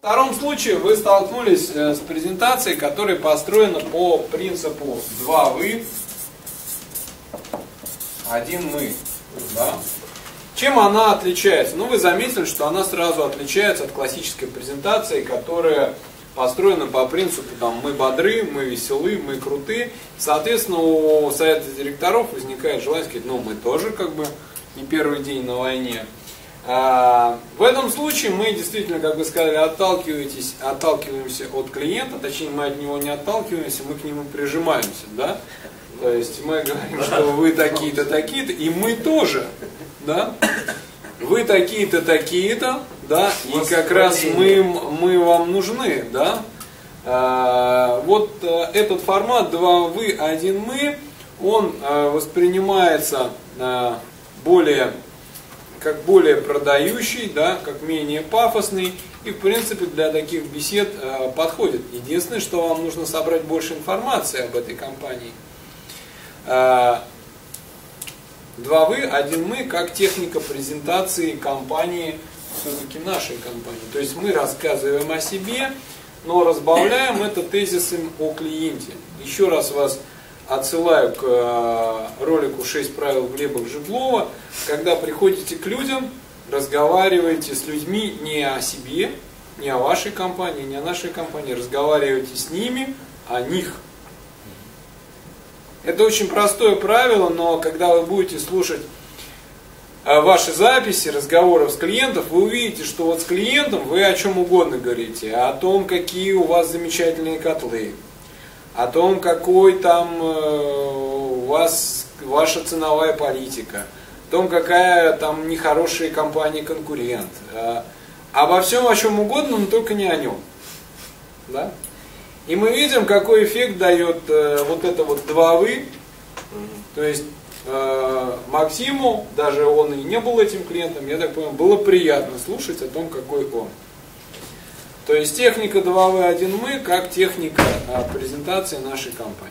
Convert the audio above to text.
В втором случае вы столкнулись э, с презентацией, которая построена по принципу два вы, один мы. Да? Чем она отличается? Ну, вы заметили, что она сразу отличается от классической презентации, которая построена по принципу там, мы бодры, мы веселы, мы круты. Соответственно, у совета директоров возникает желание сказать, ну, мы тоже как бы не первый день на войне. А, в этом случае мы действительно, как вы сказали, отталкиваетесь, отталкиваемся от клиента, точнее мы от него не отталкиваемся, мы к нему прижимаемся, да? То есть мы говорим, что вы такие-то, такие-то, и мы тоже, да? Вы такие-то, такие-то, да, и как раз мы, мы вам нужны, да? А, вот а, этот формат два вы, один мы, он а, воспринимается а, более как более продающий, да, как менее пафосный и в принципе для таких бесед э, подходит. Единственное, что вам нужно собрать больше информации об этой компании. Э, два вы, один мы, как техника презентации компании, все-таки нашей компании. То есть мы рассказываем о себе, но разбавляем это тезисом о клиенте. Еще раз вас отсылаю к э, ролику «6 правил Глеба Жиглова». Когда приходите к людям, разговаривайте с людьми не о себе, не о вашей компании, не о нашей компании. Разговаривайте с ними о них. Это очень простое правило, но когда вы будете слушать э, ваши записи разговоров с клиентом, вы увидите, что вот с клиентом вы о чем угодно говорите, о том, какие у вас замечательные котлы, о том, какой там э, у вас ваша ценовая политика, о том, какая там нехорошая компания конкурент, э, обо всем, о чем угодно, но только не о нем. Да? И мы видим, какой эффект дает э, вот это вот два вы. То есть Максиму, даже он и не был этим клиентом, я так понимаю, было приятно слушать о том, какой он. То есть техника 2В1 мы как техника презентации нашей компании.